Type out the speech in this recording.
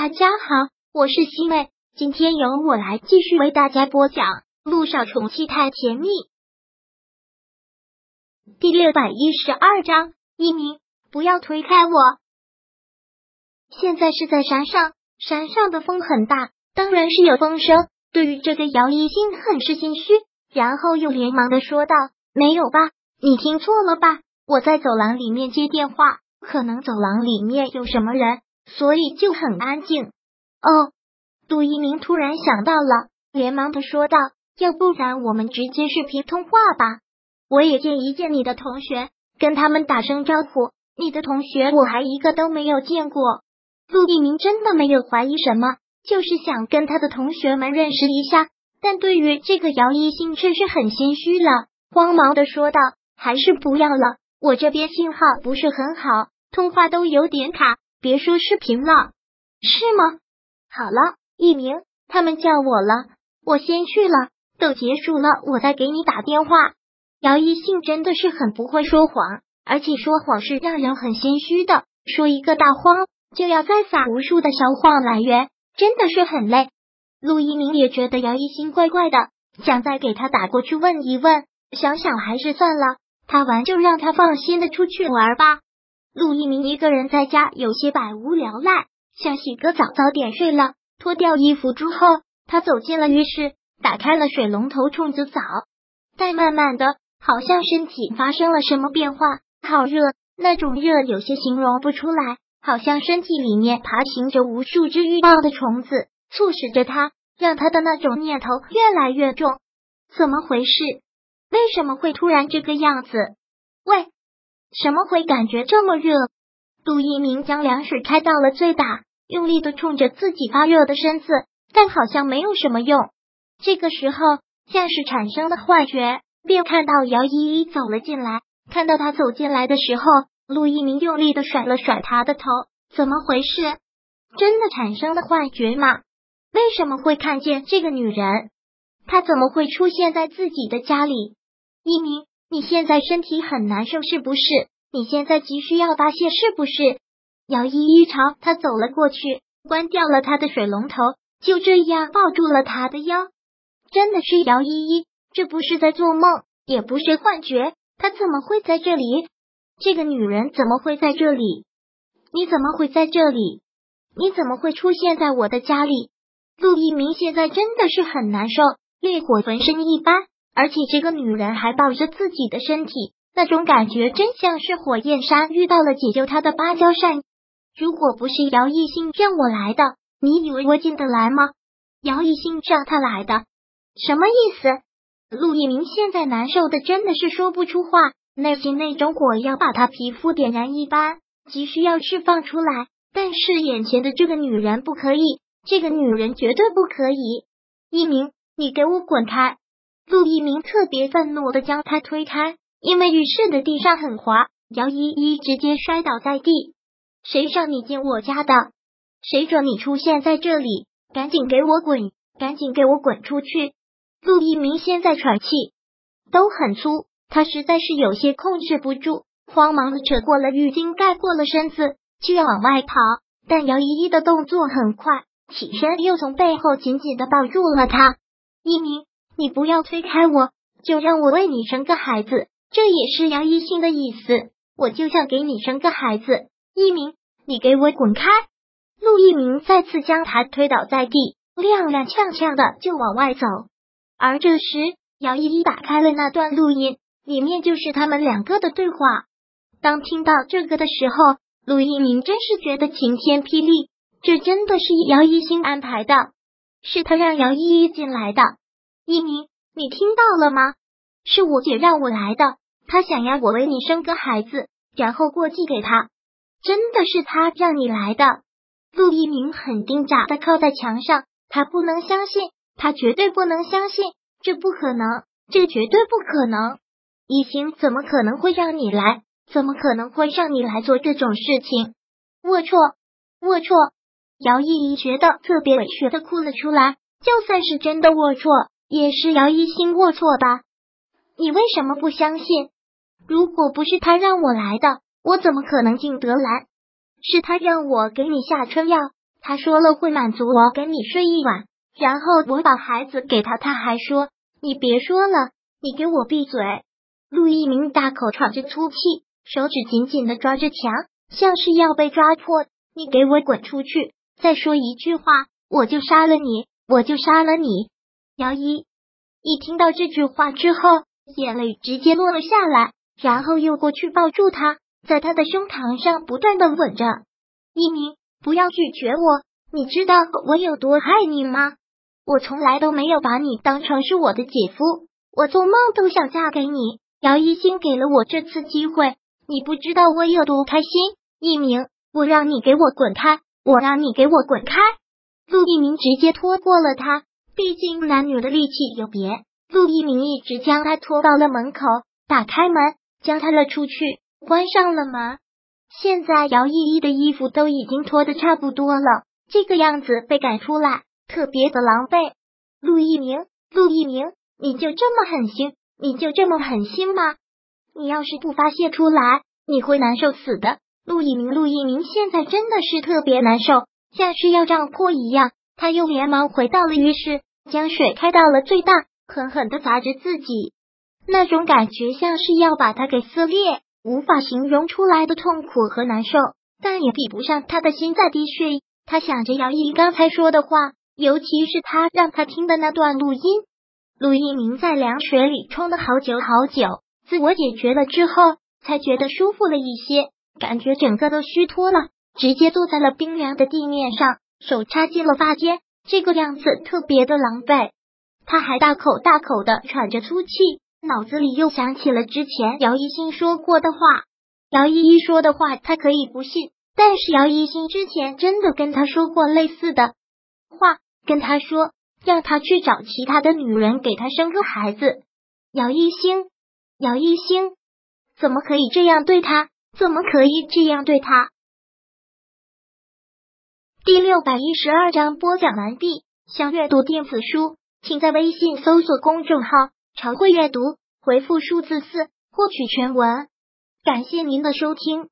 大家好，我是西妹，今天由我来继续为大家播讲《路上宠妻太甜蜜》第六百一十二章。一鸣，不要推开我！现在是在山上，山上的风很大，当然是有风声。对于这个姚一兴很是心虚，然后又连忙的说道：“没有吧？你听错了吧？我在走廊里面接电话，可能走廊里面有什么人。”所以就很安静。哦，杜一鸣突然想到了，连忙的说道：“要不然我们直接视频通话吧？我也见一见你的同学，跟他们打声招呼。你的同学我还一个都没有见过。”陆一鸣真的没有怀疑什么，就是想跟他的同学们认识一下。但对于这个姚一兴却是很心虚了，慌忙的说道：“还是不要了，我这边信号不是很好，通话都有点卡。”别说视频了，是吗？好了，一鸣，他们叫我了，我先去了。等结束了，我再给你打电话。姚一信真的是很不会说谎，而且说谎是让人很心虚的。说一个大谎，就要再撒无数的小谎来源，真的是很累。陆一鸣也觉得姚一兴怪怪的，想再给他打过去问一问，想想还是算了，他玩就让他放心的出去玩吧。陆一鸣一个人在家有些百无聊赖，想洗个澡，早点睡了。脱掉衣服之后，他走进了浴室，打开了水龙头冲着澡。但慢慢的，好像身体发生了什么变化，好热，那种热有些形容不出来，好像身体里面爬行着无数只欲望的虫子，促使着他，让他的那种念头越来越重。怎么回事？为什么会突然这个样子？喂！什么会感觉这么热？杜一鸣将凉水开到了最大，用力的冲着自己发热的身子，但好像没有什么用。这个时候，像是产生了幻觉，便看到姚依依走了进来。看到他走进来的时候，陆一鸣用力的甩了甩他的头。怎么回事？真的产生了幻觉吗？为什么会看见这个女人？她怎么会出现在自己的家里？一鸣。你现在身体很难受是不是？你现在急需要发泄是不是？姚依依朝他走了过去，关掉了他的水龙头，就这样抱住了他的腰。真的是姚依依，这不是在做梦，也不是幻觉，他怎么会在这里？这个女人怎么会在这里？你怎么会在这里？你怎么会出现在我的家里？陆一鸣现在真的是很难受，烈火焚身一般。而且这个女人还抱着自己的身体，那种感觉真像是火焰山遇到了解救他的芭蕉扇。如果不是姚艺兴让我来的，你以为我进得来吗？姚艺兴让他来的，什么意思？陆一鸣现在难受的真的是说不出话，内心那种火要把他皮肤点燃一般，急需要释放出来。但是眼前的这个女人不可以，这个女人绝对不可以。一鸣，你给我滚开！陆一鸣特别愤怒的将他推开，因为浴室的地上很滑，姚依依直接摔倒在地。谁让你进我家的？谁准你出现在这里？赶紧给我滚！赶紧给我滚出去！陆一鸣现在喘气都很粗，他实在是有些控制不住，慌忙的扯过了浴巾，盖过了身子，就要往外跑。但姚依依的动作很快，起身又从背后紧紧的抱住了他。一鸣。你不要推开我，就让我为你生个孩子，这也是杨一兴的意思。我就想给你生个孩子。一鸣，你给我滚开！陆一鸣再次将他推倒在地，踉踉跄跄的就往外走。而这时，姚依依打开了那段录音，里面就是他们两个的对话。当听到这个的时候，陆一鸣真是觉得晴天霹雳，这真的是姚一兴安排的，是他让姚依依进来的。一鸣，你听到了吗？是我姐让我来的，她想要我为你生个孩子，然后过继给她。真的是她让你来的？陆一鸣很钉扎的靠在墙上，他不能相信，他绝对不能相信，这不可能，这绝对不可能。一兴怎么可能会让你来？怎么可能会让你来做这种事情？龌龊，龌龊！姚依依觉得特别委屈的哭了出来。就算是真的龌龊。也是姚一星龌龊吧？你为什么不相信？如果不是他让我来的，我怎么可能进得来？是他让我给你下春药，他说了会满足我跟你睡一晚，然后我把孩子给他，他还说你别说了，你给我闭嘴。陆一鸣大口喘着粗气，手指紧紧的抓着墙，像是要被抓破。你给我滚出去！再说一句话，我就杀了你，我就杀了你！姚一一听到这句话之后，眼泪直接落了下来，然后又过去抱住他，在他的胸膛上不断的吻着。一鸣，不要拒绝我，你知道我有多爱你吗？我从来都没有把你当成是我的姐夫，我做梦都想嫁给你。姚一星给了我这次机会，你不知道我有多开心。一鸣，我让你给我滚开，我让你给我滚开。陆一鸣直接拖过了他，毕竟男女的力气有别。陆一鸣一直将他拖到了门口，打开门，将他了出去，关上了门。现在姚依依的衣服都已经脱的差不多了，这个样子被赶出来，特别的狼狈。陆一鸣，陆一鸣，你就这么狠心？你就这么狠心吗？你要是不发泄出来，你会难受死的。陆一鸣，陆一鸣现在真的是特别难受，像是要胀破一样。他又连忙回到了浴室，将水开到了最大，狠狠的砸着自己。那种感觉像是要把它给撕裂。无法形容出来的痛苦和难受，但也比不上他的心在滴血。他想着姚毅刚才说的话，尤其是他让他听的那段录音。陆一鸣在凉水里冲了好久好久，自我解决了之后，才觉得舒服了一些，感觉整个都虚脱了，直接坐在了冰凉的地面上，手插进了发间，这个样子特别的狼狈。他还大口大口的喘着粗气。脑子里又想起了之前姚一新说过的话，姚依依说的话他可以不信，但是姚一新之前真的跟他说过类似的话，跟他说让他去找其他的女人给他生个孩子。姚一星，姚一星怎么可以这样对他？怎么可以这样对他？第六百一十二章播讲完毕。想阅读电子书，请在微信搜索公众号。常会阅读，回复数字四获取全文。感谢您的收听。